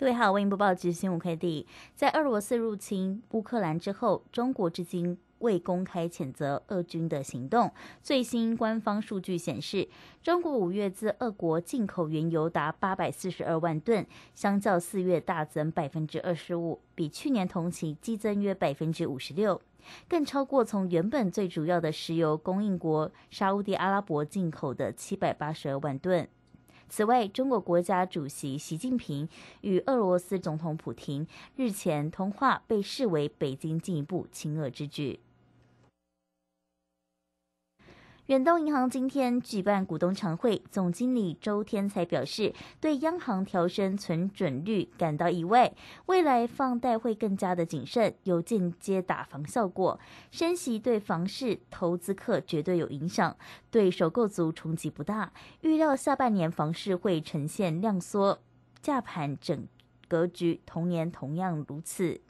各位好，为您播报即时新闻快递。在俄罗斯入侵乌克兰之后，中国至今未公开谴责俄军的行动。最新官方数据显示，中国五月自俄国进口原油达八百四十二万吨，相较四月大增百分之二十五，比去年同期激增约百分之五十六，更超过从原本最主要的石油供应国沙地阿拉伯进口的七百八十二万吨。此外，中国国家主席习近平与俄罗斯总统普京日前通话，被视为北京进一步亲俄之举。远东银行今天举办股东常会，总经理周天才表示，对央行调升存准率感到意外，未来放贷会更加的谨慎，有间接打房效果。升息对房市投资客绝对有影响，对首购族冲击不大。预料下半年房市会呈现量缩价盘整格局，同年同样如此。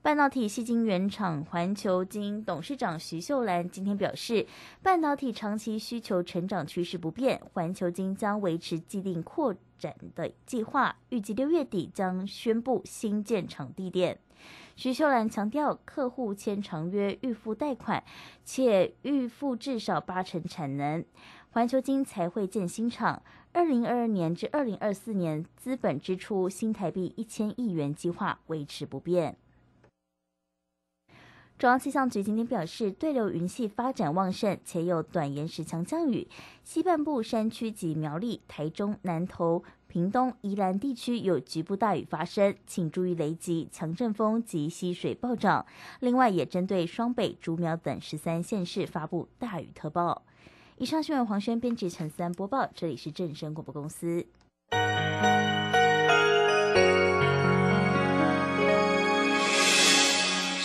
半导体系晶圆厂环球晶董事长徐秀兰今天表示，半导体长期需求成长趋势不变，环球晶将维持既定扩展的计划，预计六月底将宣布新建场地点。徐秀兰强调，客户签长约预付贷款，且预付至少八成产能，环球晶才会建新厂。二零二二年至二零二四年资本支出新台币一千亿元计划维持不变。中央气象局今天表示，对流云系发展旺盛，且有短延时强降雨。西半部山区及苗栗、台中、南投、屏东、宜兰地区有局部大雨发生，请注意雷击、强阵风及溪水暴涨。另外，也针对双北、竹苗等十三县市发布大雨特报。以上新闻，黄轩编辑陈三播报，这里是正声广播公司。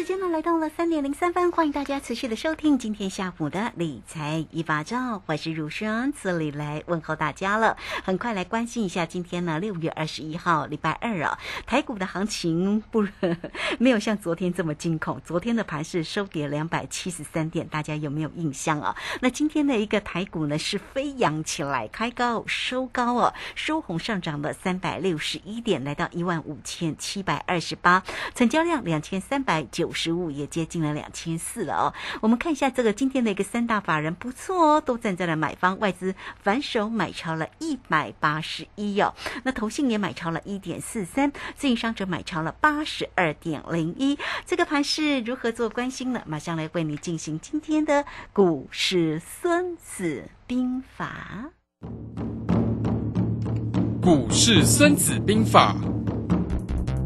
时间呢来到了三点零三分，欢迎大家持续的收听今天下午的理财一把照，我是如轩，这里来问候大家了。很快来关心一下今天呢六月二十一号礼拜二啊，台股的行情不 没有像昨天这么惊恐，昨天的盘是收跌两百七十三点，大家有没有印象啊？那今天的一个台股呢是飞扬起来，开高收高哦，收红上涨了三百六十一点，来到一万五千七百二十八，成交量两千三百九。九十五也接近了两千四了哦。我们看一下这个今天的一个三大法人不错哦，都站在了买方，外资反手买超了一百八十一哦。那投信也买超了一点四三，自营商则买超了八十二点零一。这个盘是如何做关心呢？马上来为你进行今天的股市孙子兵法。股市孙子兵法。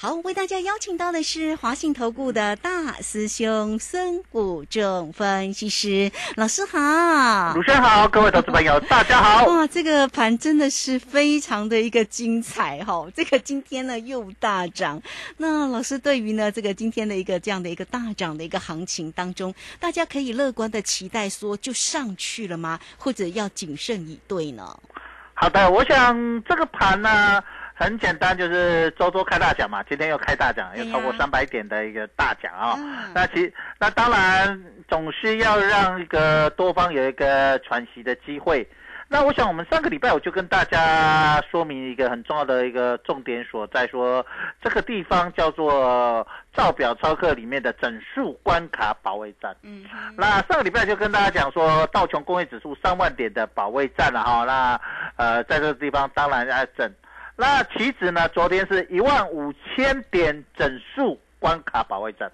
好，为大家邀请到的是华信投顾的大师兄孙谷正分析师老师好。主持人好，各位投资朋友，大家好。哇，这个盘真的是非常的一个精彩哈、这个今天呢又大涨，那老师对于呢这个今天的一个这样的一个大涨的一个行情当中，大家可以乐观的期待说就上去了吗？或者要谨慎以对呢？好的，我想这个盘呢很简单，就是周周开大奖嘛，今天又开大奖，又超过三百点的一个大奖啊、嗯那其那当然总是要让一个多方有一个喘息的机会。那我想我们上个礼拜我就跟大家说明一个很重要的一个重点所在说，这个地方叫做造表超课里面的整数关卡保卫战。嗯那上个礼拜就跟大家讲说，道琼工业指数三万点的保卫战了哈。那呃，在这个地方当然要整。那期指呢，昨天是一万五千点整数关卡保卫战，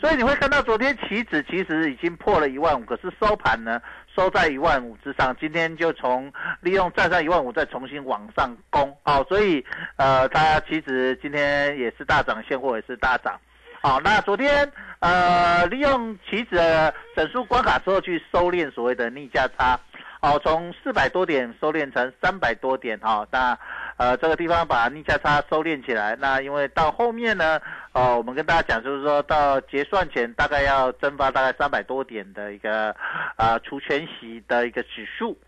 所以你会看到昨天期指其实已经破了一万五，可是收盘呢收在一万五之上。今天就从利用站上一万五再重新往上攻，好、所以呃，它期指今天也是大涨，现货也是大涨。好，那昨天呃，利用期指的整数关卡之后去收敛所谓的逆价差，哦，从四百多点收敛成三百多点，哦，那呃这个地方把逆价差收敛起来，那因为到后面呢，呃，我们跟大家讲就是说到结算前大概要蒸发大概三百多点的一个呃除权息的一个指数，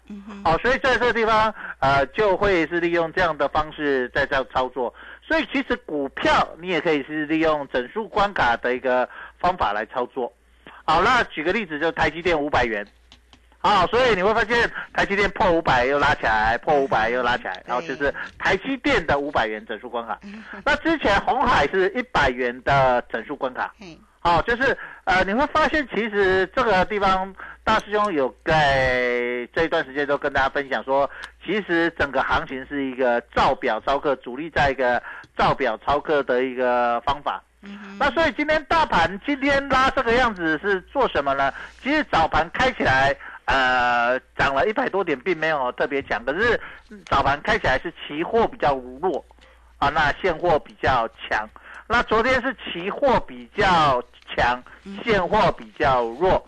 好、所以在这个地方呃就会是利用这样的方式在这样操作。所以其实股票你也可以是利用整数关卡的一个方法来操作。好，那举个例子，就台积电五百元。好，所以你会发现台积电破五百又拉起来，破五百又拉起来，然后就是台积电的五百元整数关卡。那之前红海是一百元的整数关卡。嗯，好，就是呃，你会发现其实这个地方大师兄有在这一段时间都跟大家分享说，其实整个行情是一个照表操课，主力在一个照表操课的一个方法。那所以今天大盘今天拉这个样子是做什么呢？其实早盘开起来，呃，涨了一百多点，并没有特别强，可是早盘开起来是期货比较弱，啊，那现货比较强。那昨天是期货比较强，现货比较弱。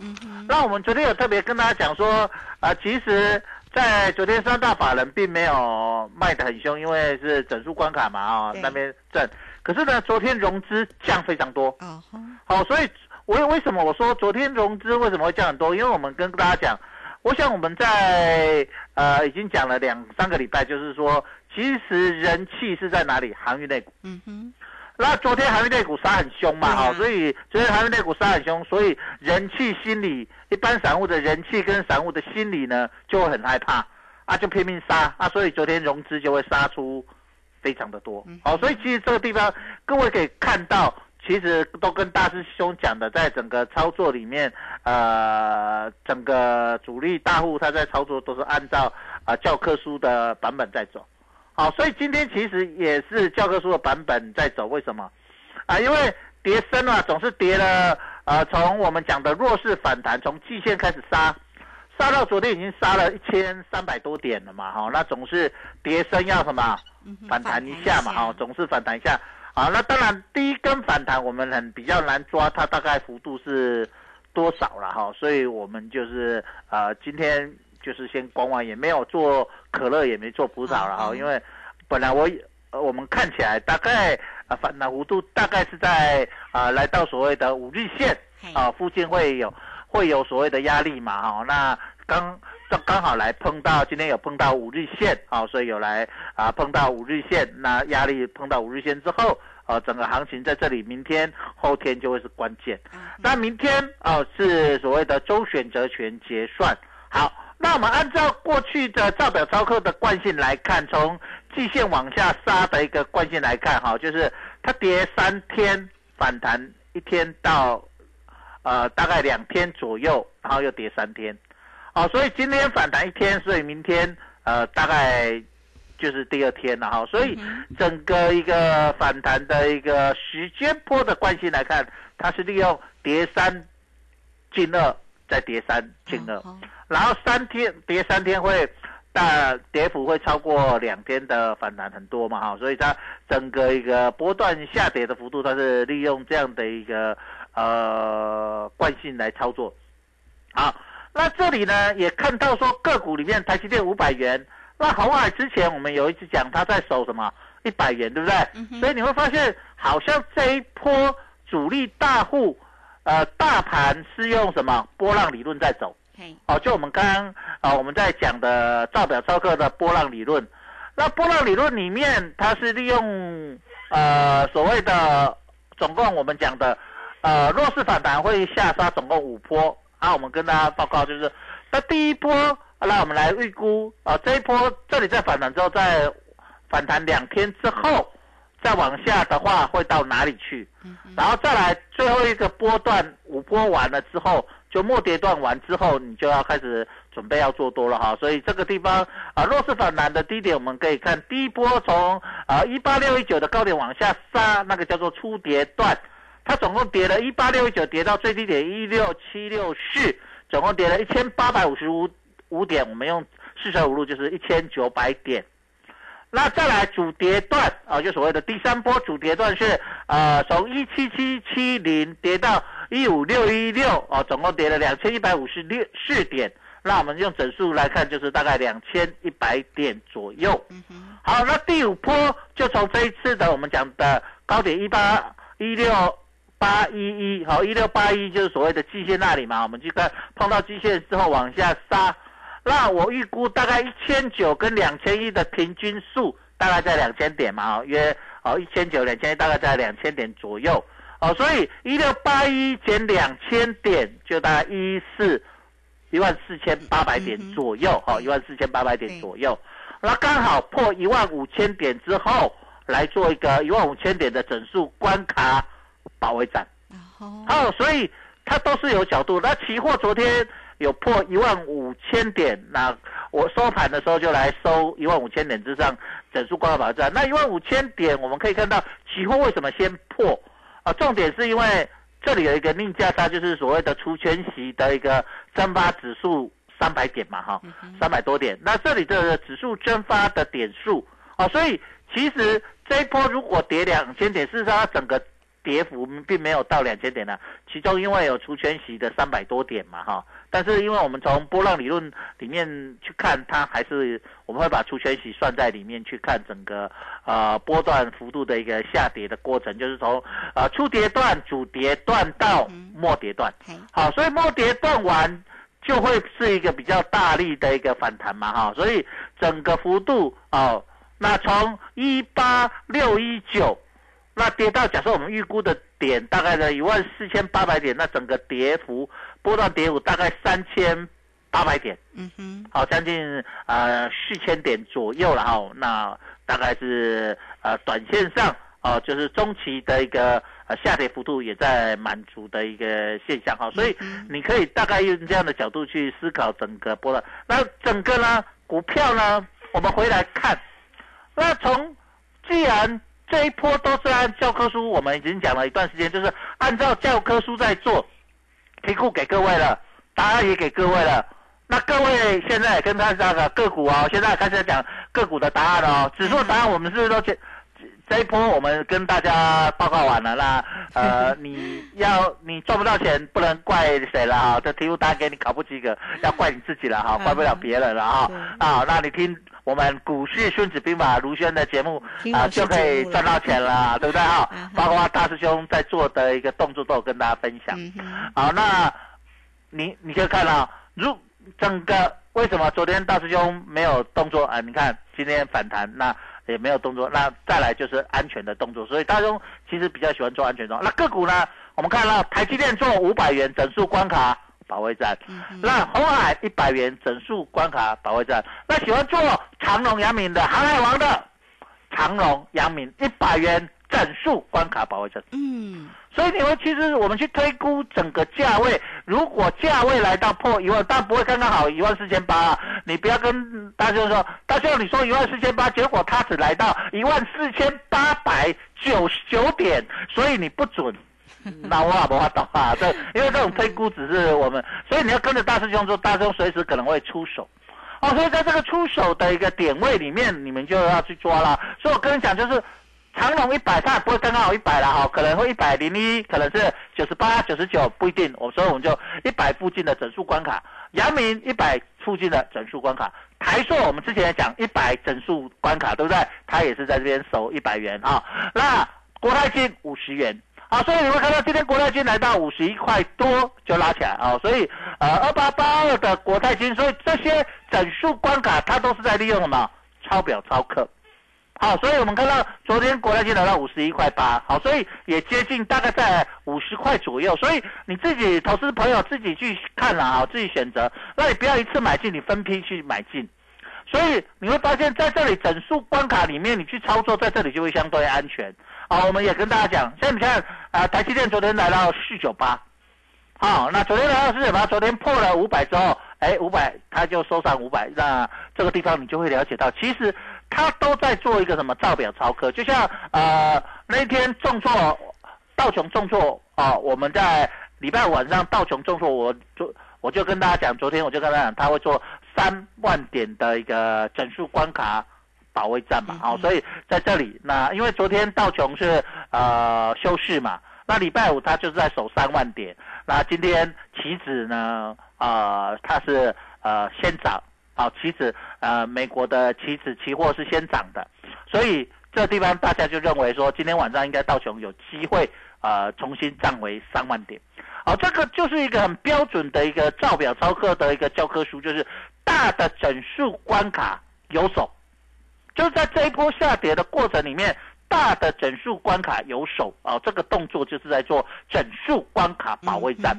那我们昨天有特别跟大家讲说，啊，其实，在昨天三大法人并没有卖得很凶，因为是整数关卡嘛，啊、对那边震。可是呢，昨天融资降非常多。好，所以我为什么我说昨天融资为什么会降很多？因为我们跟大家讲，我想我们在呃已经讲了两三个礼拜，就是说，其实人气是在哪里？航运类股。嗯哼，那昨天航运类股杀很凶嘛，对啊哈、所以昨天航运类股杀很凶，所以人气心理，一般散户的人气跟散户的心理呢，就会很害怕啊，就拼命杀啊，所以昨天融资就会杀出非常的多。好、所以其实这个地方各位可以看到，其实都跟大师兄讲的，在整个操作里面，呃，整个主力大户他在操作都是按照啊、教科书的版本在走。好，所以今天其实也是教科书的版本在走，为什么？啊，因为跌升啊，总是跌了，呃，从我们讲的弱势反弹，从季线开始杀，杀到昨天已经杀了一千三百多点了嘛，哈、那总是跌升要什么？反弹一下嘛，哈、总是反弹一下。啊，那当然第一根反弹我们很比较难抓，它大概幅度是多少了哈，所以我们就是呃今天就是先观望，也没有做可乐，也没做葡萄了哈，因为本来我呃我们看起来大概呃反弹幅度大概是在啊、来到所谓的五日线嘿。啊、附近会有会有所谓的压力嘛哈，那刚刚刚好来碰到今天有碰到五日线啊、所以有来啊碰到五日线，那压力碰到五日线之后。呃，整个行情在这里，明天、后天就会是关键。那明天啊、是所谓的周选择权结算。好，那我们按照过去的照表操课的惯性来看，从季线往下杀的一个惯性来看，哈，就是它跌三天，反弹一天到呃大概两天左右，然后又跌三天。好，所以今天反弹一天，所以明天呃大概就是第二天了哈，所以整个一个反弹的一个时间波的关系来看，它是利用跌三进二，再跌三进二，然后三天跌三天会大跌幅会超过两天的反弹很多嘛哈，所以它整个一个波段下跌的幅度，它是利用这样的一个呃惯性来操作。好，那这里呢也看到说个股里面台积电五百元，那红海之前我们有一次讲它在守什么一百元，对不对？所以你会发现好像这一波主力大户。呃，大盘是用什么波浪理论在走？哦，就我们刚刚啊，我们在讲的照表超课的波浪理论。那波浪理论里面，它是利用呃所谓的总共我们讲的呃弱势反弹会下杀总共五波啊。我们跟大家报告就是，那第一波，那我们来预估啊，这一波这里在反弹之后，在反弹两天之后。再往下的话会到哪里去？然后再来最后一个波段五波完了之后，就末跌段完之后，你就要开始准备要做多了哈。所以这个地方啊，弱势反弹的低点，我们可以看第一波从啊一八六一九的高点往下杀，那个叫做初跌段，它总共跌了一八六一九，跌到最低点一六七六四，总共跌了一千八百五十五五点，我们用四舍五入就是一千九百点。那再来主跌段啊，就所谓的第三波主跌段是，呃，从一七七七零跌到一五六一六哦，总共跌了两千一百五十六四点。那我们用整数来看，就是大概两千一百点左右。好，那第五波就从这一次的我们讲的高点一八一六八一一，好，一六八一就是所谓的季线那里嘛，我们去看碰到季线之后往下杀。那我预估大概一千九跟两千一的平均数大概在两千点嘛，哦，约哦一千九两千一大概在两千点左右，哦，所以一六八一减两千点就大概一四一万四千八百点左右，哦，一万四千八百点左右，那刚好破一万五千点之后来做一个一万五千点的整数关卡保卫战，哦，所以它都是有角度。那期货昨天。有破一万五千点，那我收盘的时候就来收一万五千点之上，整数挂牌保证。那一万五千点，我们可以看到期货为什么先破？啊，重点是因为这里有一个逆价差，就是所谓的除权息的一个蒸发指数三百点嘛，哈，三百多点。那这里的指数蒸发的点数，啊，所以其实这一波如果跌两千点，事实上它整个。跌幅并没有到两千点呢，其中因为有除权息的三百多点嘛，哈，但是因为我们从波浪理论里面去看，它还是我们会把除权息算在里面去看整个呃波段幅度的一个下跌的过程，就是从呃初跌段、主跌段到末跌段，好，所以末跌段完就会是一个比较大力的一个反弹嘛，哈，所以整个幅度哦，那从一八六一九。那跌到假设我们预估的点大概在一万四千八百点，那整个跌幅波段跌幅大概三千八百点，嗯哼，好将近呃四千点左右了哈。那大概是呃短线上哦，就是中期的一个呃下跌幅度也在满足的一个现象哈。所以你可以大概用这样的角度去思考整个波段。那整个呢股票呢，我们回来看，那从既然这一波都是按教科书，我们已经讲了一段时间，就是按照教科书在做，题库给各位了，答案也给各位了。那各位现在跟他那个个股哦，现在开始讲个股的答案了哦，指数答案我们是不是都这这一波我们跟大家报告完了？那呃，你要你赚不到钱，不能怪谁了哈，这题目答案给你考不及格，要怪你自己了哈，怪不了别人了哈。啊，那你听。我们股市孙子兵法卢轩的节目啊，就可以赚到钱了，对不对哈？包括大师兄在做的一个动作，都有跟大家分享。好，那你你可以看到，如整个为什么昨天大师兄没有动作啊？你看今天反弹，那也没有动作。那再来就是安全的动作，所以大众其实比较喜欢做安全动作。那个股呢？我们看到台积电做五百元整数关卡。保卫战，那红海一百元整数关卡保卫战，那喜欢做长隆、阳明的航海王的长隆、阳明一百元整数关卡保卫战。嗯，所以你们其实我们去推估整个价位，如果价位来到破一万，但不会刚刚好一万四千八。你不要跟大兄说，大兄你说一万四千八，结果它只来到一万四千八百九十九点，所以你不准。那我也不法懂啊，这因为这种推估只是我们，所以你要跟着大师兄做，大师兄随时可能会出手。哦，所以在这个出手的一个点位里面，你们就要去抓了。所以我跟你讲，就是长龙一百，它也不会刚刚好一百了哈，可能会一百零一，可能是九十八、九十九，不一定。我所以我们就一百附近的整数关卡，阳明一百附近的整数关卡，台硕我们之前也讲一百整数关卡，对不对？它也是在这边守一百元啊。那国泰金五十元。啊，所以你会看到今天国泰金来到五十一块多就拉起来啊，所以呃二八八二的国泰金，所以这些整数关卡它都是在利用什么抄表抄课，好，所以我们看到昨天国泰金来到五十一块八，好，所以也接近大概在五十块左右，所以你自己投资朋友自己去看了啊，自己选择，那你不要一次买进，你分批去买进，所以你会发现在这里整数关卡里面，你去操作在这里就会相对安全。好，我们也跟大家讲，像你看，啊，台积电昨天来到四九八，好，那昨天来到四九八，昨天破了五百之后，哎，五百它就收上五百，那这个地方你就会了解到，其实它都在做一个什么造表超科，就像呃那天重挫道琼重挫啊，我们在礼拜五晚上道琼重挫，我就我就跟大家讲，昨天我就跟大家讲，他会做三万点的一个整数关卡。保卫战嘛，好，所以在这里，那因为昨天道琼是呃休市嘛，那礼拜五他就是在守三万点，那今天棋子呢，呃，他是呃先涨，好，期指呃美国的期指期货是先涨的，所以这地方大家就认为说今天晚上应该道琼有机会呃重新站回三万点，好，这个就是一个很标准的一个照表操课的一个教科书，就是大的整数关卡有手。就是在这一波下跌的过程里面，大的整数关卡有手啊，这个动作就是在做整数关卡保卫战，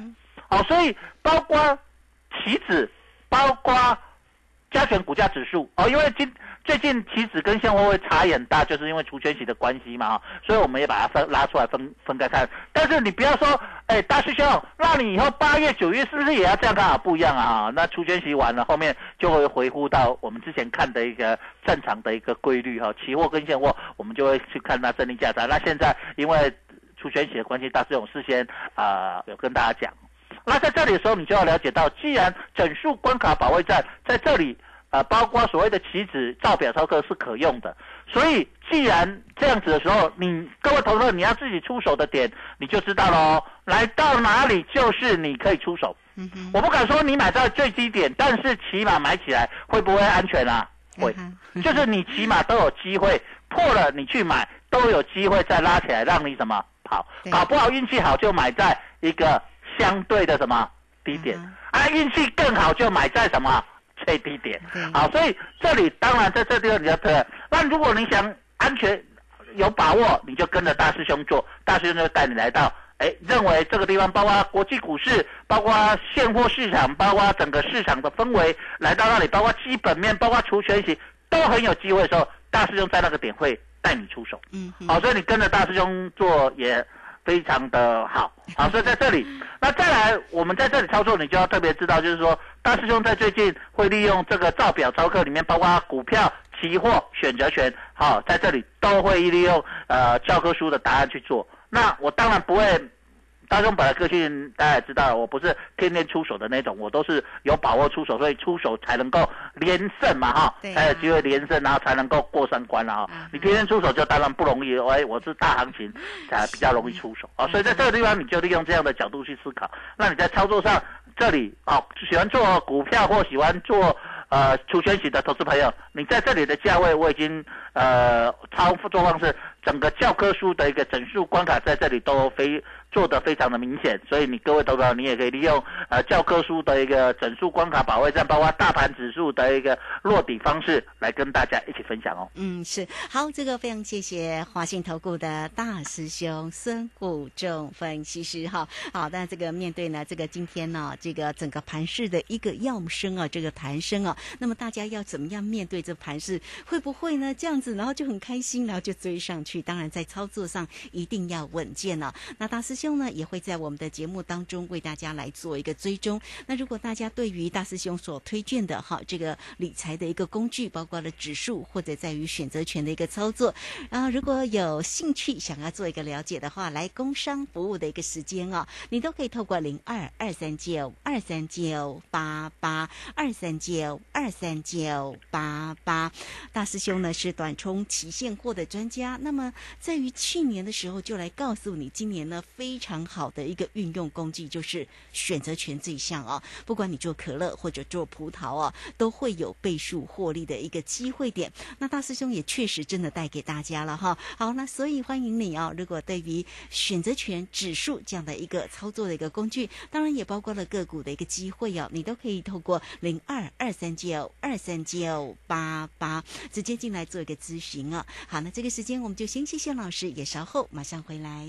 好，所以包括棋子，包括加权股价指数哦，因为今。最近期指跟现货会差很大，就是因为除权息的关系嘛，所以我们也把它分拉出来分分开看。但是你不要说，哎，大师兄，那你以后八月、九月是不是也要这样看啊？不一样啊，那除权息完了，后面就会回复到我们之前看的一个正常的一个规律哈。期货跟现货，我们就会去看它真定价差。那现在因为除权息的关系，大师兄事先啊有跟大家讲。那在这里的时候，你就要了解到，既然整数关卡保卫战在这里。啊，包括所谓的棋子造表操课是可用的，所以既然这样子的时候，你各位同事你要自己出手的点，你就知道喽。来到哪里就是你可以出手。嗯哼，我不敢说你买在最低点，但是起码买起来会不会安全啊？会，就是你起码都有机会破了，你去买都有机会再拉起来，让你什么跑？搞不好运气好就买在一个相对的什么低点，啊，运气更好就买在什么？最低点，好，所以这里当然在这地方你要对。那如果你想安全有把握，你就跟着大师兄做，大师兄就带你来到，哎，认为这个地方包括国际股市，包括现货市场，包括整个市场的氛围，来到那里，包括基本面，包括除权息，都很有机会的时候，大师兄在那个点会带你出手。嗯，好，所以你跟着大师兄做也。非常的好，好，所以在这里，那再来，我们在这里操作，你就要特别知道，就是说，大师兄在最近会利用这个造表操课里面，包括股票、期货、选择权，好，在这里都会利用呃教科书的答案去做。那我当然不会。大众本来个性大家也知道，我不是天天出手的那种，我都是有把握出手，所以出手才能够连胜嘛哈，才有机会连胜，然后才能够过三关了哈。你天天出手就当然不容易，哎，我是大行情才比较容易出手啊，所以在这个地方你就利用这样的角度去思考，那你在操作上这里啊，喜欢做股票或喜欢做呃出圈型的投资朋友，你在这里的价位我已经呃操作方式整个教科书的一个整数关卡在这里都非。做的非常的明显，所以你各位投资你也可以利用呃教科书的一个整数关卡保卫战，包括大盘指数的一个落底方式，来跟大家一起分享哦。嗯，是好，这个非常谢谢华信投顾的大师兄孙谷仲分析师哈。好，那这个面对呢，这个今天呢，这个整个盘市的一个要升啊，这个弹升啊，那么大家要怎么样面对这盘市？会不会呢这样子，然后就很开心，然后就追上去？去，当然在操作上一定要稳健了、那大师兄呢，也会在我们的节目当中为大家来做一个追踪。那如果大家对于大师兄所推荐的哈这个理财的一个工具，包括了指数或者在于选择权的一个操作，啊，如果有兴趣想要做一个了解的话，来工商服务的一个时间啊，你都可以透过零二二三九二三九八八二三九二三九八八。大师兄呢是短冲期现货的专家，那么在于去年的时候就来告诉你，今年呢非非常好的一个运用工具就是选择权这一项哦，不管你做可乐或者做葡萄哦，都会有倍数获利的一个机会点。那大师兄也确实真的带给大家了哈。好，那所以欢迎你哦。如果对于选择权指数这样的一个操作的一个工具，当然也包括了个股的一个机会哦，你都可以透过零二二三九二三九八八直接进来做一个咨询啊。好，那这个时间我们就先谢谢老师，也稍后马上回来。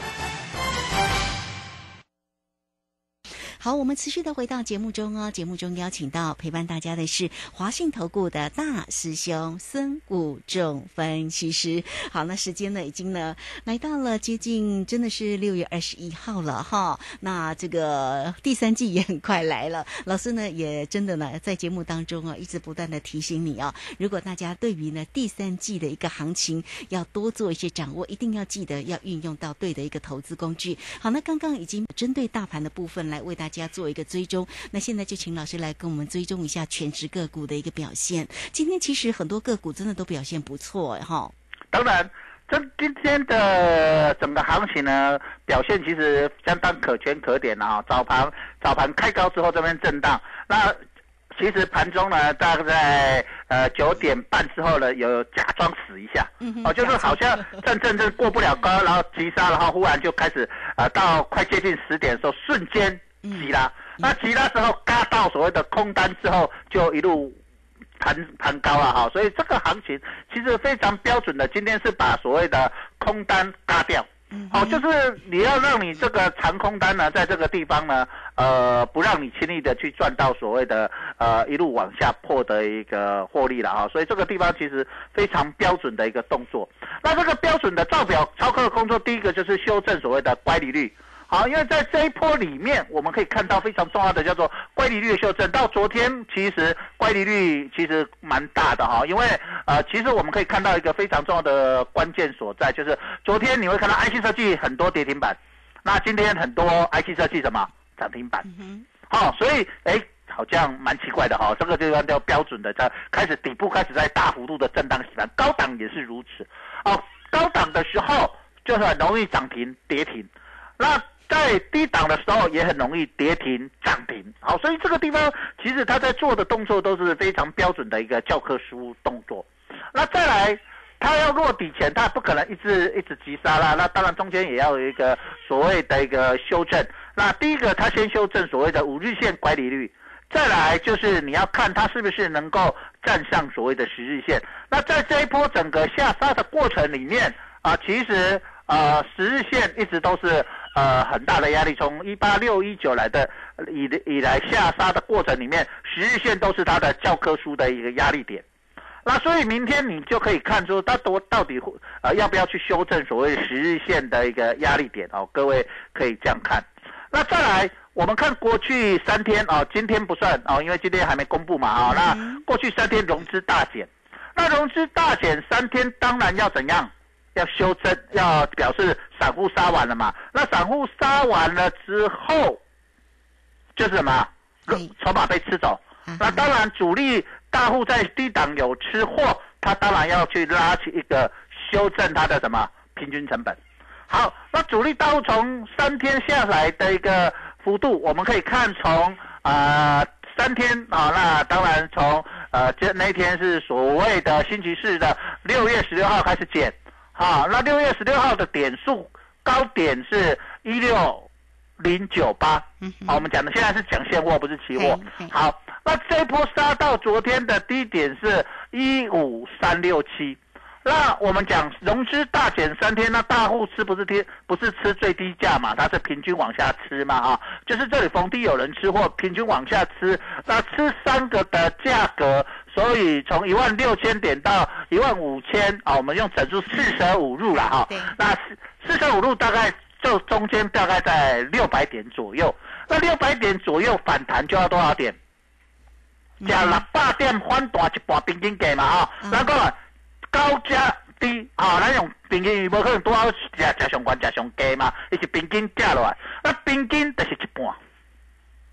好，我们持续的回到节目中哦。节目中邀请到陪伴大家的是华信投顾的大师兄孙谷仲分析师。好，那时间呢已经呢来到了接近真的是六月二十一号了哈。那这个第三季也很快来了，老师呢也真的呢在节目当中啊一直不断的提醒你哦，如果大家对于呢第三季的一个行情要多做一些掌握，一定要记得要运用到对的一个投资工具。好，那刚刚已经针对大盘的部分来为大家做一个追踪，那现在就请老师来跟我们追踪一下全职个股的一个表现。今天其实很多个股真的都表现不错哎哈。当然，这今天的整个行情呢，表现其实相当可圈可点啊。早盘早盘开高之后这边震荡，那其实盘中呢，大概在呃九点半之后呢，有假装死一下，哦，就是好像震震震过不了高，然后急杀，然后忽然就开始呃到快接近十点的时候，瞬间急拉，那急拉之后嘎到所谓的空单之后，就一路盘盘高了哈，所以这个行情其实非常标准的，今天是把所谓的空单嘎掉。好、就是你要让你这个长空单呢，在这个地方呢，呃，不让你轻易的去赚到所谓的呃一路往下破的一个获利了哈，所以这个地方其实非常标准的一个动作。那这个标准的造表操课的工作，第一个就是修正所谓的乖离率。好，因为在这一波里面，我们可以看到非常重要的叫做乖离率的修正。到昨天，其实乖离率其实蛮大的哈，因为呃，其实我们可以看到一个非常重要的关键所在，就是昨天你会看到 IC 设计很多跌停板，那今天很多 IC 设计什么涨停板。好、所以哎。好像蛮奇怪的哈、这个就按照标准的，在开始底部开始在大幅度的震荡洗盘，高档也是如此。哦，高档的时候就是很容易涨停跌停，那在低档的时候也很容易跌停涨停。好，所以这个地方其实他在做的动作都是非常标准的一个教科书动作。那再来，他要落底前，他不可能一直一直急杀啦。那当然中间也要有一个所谓的一个修正。那第一个，他先修正所谓的五日线乖离率。再来就是你要看它是不是能够站上所谓的十日线。那在这一波整个下杀的过程里面啊，其实呃十日线一直都是呃很大的压力，从一八六一九来的以以来下杀的过程里面，十日线都是它的教科书的一个压力点。那所以明天你就可以看出它多到底会呃要不要去修正所谓十日线的一个压力点哦，各位可以这样看。那再来，我们看过去三天啊、今天不算哦、因为今天还没公布嘛啊、那过去三天融资大减，那融资大减三天，当然要怎样？要修正，要表示散户杀完了嘛。那散户杀完了之后，就是什么？筹码被吃走。那当然，主力大户在低档有吃货，他当然要去拉起一个修正他的什么平均成本。好，那主力大户从三天下来的一个幅度，我们可以看从啊三天啊，那当然从呃这那天是所谓的星期四的六月十六号开始减，好，那六月十六号的点数高点是一六零九八，嗯好，我们讲的现在是讲现货，不是期货。好，那这一波杀到昨天的低点是一五三六七。那我们讲融资大减三天，那大户吃不是贴不是吃最低价嘛？它是平均往下吃嘛？啊，就是这里逢低有人吃货，平均往下吃，那吃三个的价格，所以从一万六千点到一万五千啊，我们用整数四舍五入了哈对。那四四舍五入大概就中间大概在六百点左右，那六百点左右反弹就要多少点？加六百点反弹一半平均价嘛啊，咱讲啊高加低啊，咱用平均无可能多少食食上悬食上低嘛，伊是平均价落来，那平均就是一半。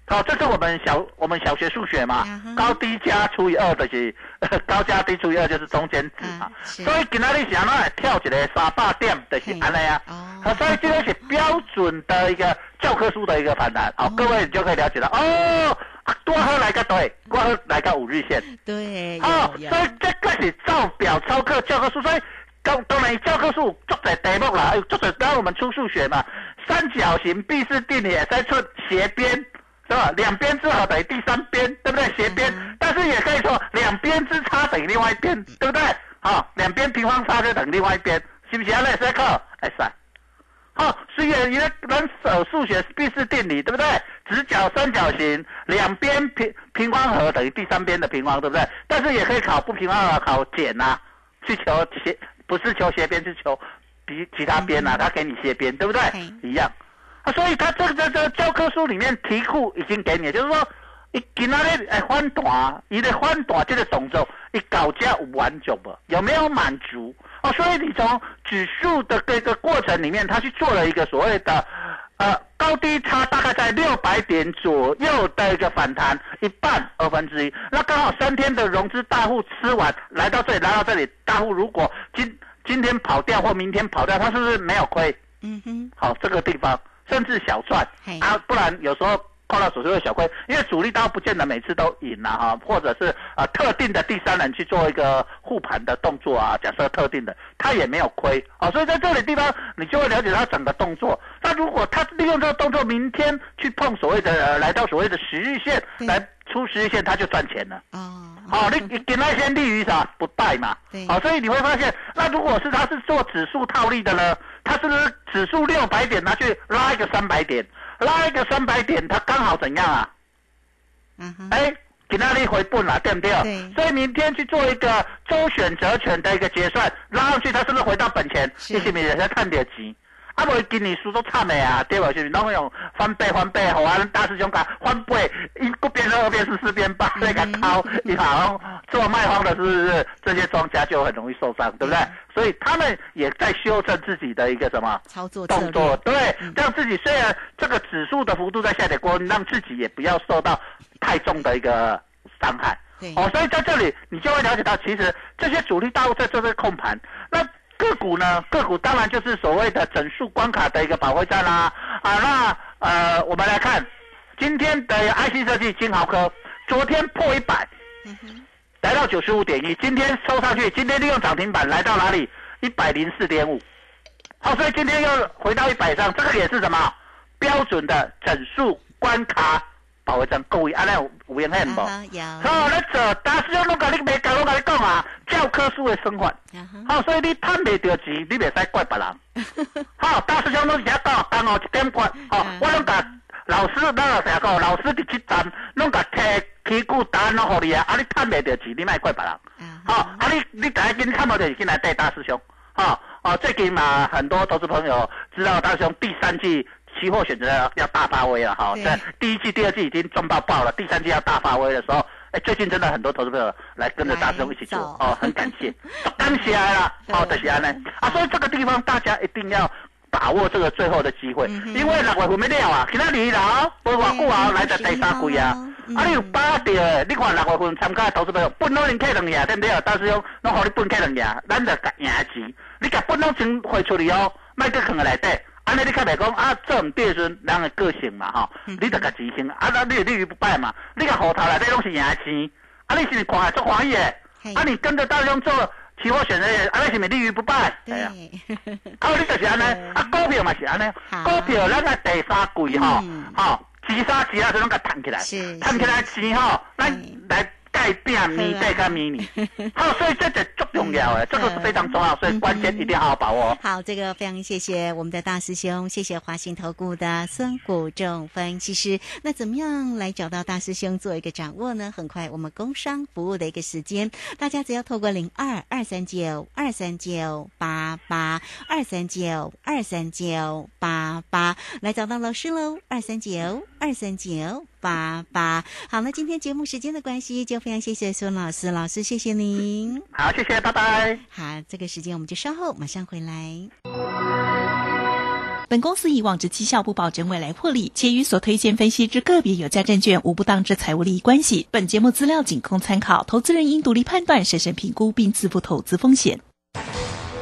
好，这是我们小我们小学数学嘛高低加除以二就是 高加低除以二就是中间值嘛。所以今仔日是安怎来跳起来三百点，就是安尼啊。哦。好，所以这个是标准的一个教科书的一个反弹，好，各位你就可以了解到哦，啊多喝来个对，多喝来个五日线，对，哦，所以这个是照表操课教科书，所以当当然教科书做在题目啦，做在刚刚我们出数学嘛，三角形毕氏定理也在出斜边。是吧？两边之和等于第三边，对不对？斜边，但是也可以说两边之差等于另外一边，对不对？好、两边平方差就等于另外一边，是不是？来，这课，哎是。好，虽然你的人手数学必是定理，对不对？直角三角形两边平平方和等于第三边的平方，对不对？但是也可以考不平方和考减呐、去求斜，不是求斜边，是求比其他边呐、他给你斜边，对不对？一样。啊，所以他这个这这个教科书里面题库已经给你，就是说，你今仔日哎翻短，你的翻短这个动作，你搞价有完足不？有没有满足？哦，所以你从指数的这个过程里面，他去做了一个所谓的呃高低差，大概在六百点左右的一个反弹，一半二分之一。那刚好三天的融资大户吃完，来到这里，来到这里，大户如果今今天跑掉或明天跑掉，他是不是没有亏？嗯哼，好，这个地方甚至小赚啊，不然有时候碰到手就会小亏，因为主力刀不见得每次都赢了哈，或者是啊特定的第三人去做一个护盘的动作啊，假设特定的他也没有亏啊，所以在这里地方你就会了解他整个动作。那如果他利用这个动作，明天去碰所谓的、呃、来到所谓的十日线来出十日线，他就赚钱了。哦，好，你你给那些利于啥不带嘛？对好，所以你会发现，那如果是他是做指数套利的呢，他是不是指数六百点拿去拉一个三百点，拉一个三百点，他刚好怎样啊？嗯哼，哎，给那里回本了，对不对？对所以明天去做一个周选择权的一个结算，拉上去，他是不是回到本钱？是你是不是也在看点钱？啊，无今年输都惨的啊，对无？是不是拢用翻倍翻倍，好啊，大师兄讲翻倍，一个变成二变四，四变八，那个掏，你好做卖方的是不是这些庄家就很容易受伤，对不对？所以他们也在修正自己的一个什么？操作策动作，对，让自己虽然这个指数的幅度在下跌过，让自己也不要受到太重的一个伤害。对哦，所以在这里你就会了解到，其实这些主力大户在做这个控盘，那个股呢，个股当然就是所谓的整数关卡的一个保卫战啦。啊，那呃，我们来看今天的 IC 设计金豪科，昨天破一百，嗯，来到九十五点一，今天收上去，今天利用涨停板来到哪里？一百零四点五。好，所以今天又回到一百上，这个也是什么标准的整数关卡保卫战？各位，安尼有有影响无？有，好，咱做大师兄拢甲你袂讲，我甲你讲啊，教科书的生活。好，所以你趁袂着钱，你袂使怪别人。好，大师兄拢是遐讲讲哦，一点关。哦嗯，我拢甲老师，咱也成日讲，老师伫即站，拢甲摕起股答案拢互你啊，啊，你趁袂着钱，你莫怪别人。啊好、啊你你大家今天看到的进来带大师兄，好、哦，最近嘛，很多投资朋友知道大师兄第三季期货选择要要大发威了，哈、对在第一季、第二季已经赚到爆了，第三季要大发威的时候，哎，最近真的很多投资朋友来跟着大师兄一起做哦，很感谢，感谢啦，哦，对就是安尼，啊，所以这个地方大家一定要。把握这个最后的机会，嗯因为六月份没了啊，今仔日啦，无偌久啊，来到第三季啊，嗯啊，你有把握的，你看六月份参加的投资朋友，本拢零 K 两赢，对不对？大师兄，拢互你本开两赢，咱就甲赢钱。你甲本拢先汇出去哦，卖去放个内底，安尼你较袂讲啊，做毋对时阵人的个性嘛吼，你得甲执行，啊，那你立于不败嘛，你甲户头内底拢是赢的钱，啊，你是毋是看足欢喜的？啊，你跟着大众做期货选择的，啊，你是毋是立于不败？对，啊，啊你就是安尼，啊，股票嘛是安尼，股票咱个第三季吼，吼，前三季啊，就拢甲弹起来，弹起来钱吼，咱来。改变迷代跟迷你，好，所以这个足重要诶，这个是非常重要，所以关键一定要好好把握。好，这个非常谢谢我们的大师兄，谢谢华信投顾的孙谷仲分析师。那怎么样来找到大师兄做一个掌握呢？很快我们工商服务的一个时间，大家只要透过零二二三九二三九八八二三九二三九八八来找到老师喽，二三九二三九。八八，好了，今天节目时间的关系，就非常谢谢孙老师，老师谢谢您。好，谢谢，拜拜。好，这个时间我们就稍后马上回来。本公司以往之绩效不保证未来获利，且与所推荐分析之个别有价证券无不当之财务利益关系。本节目资料仅供参考，投资人应独立判断、审慎评估并自负投资风险。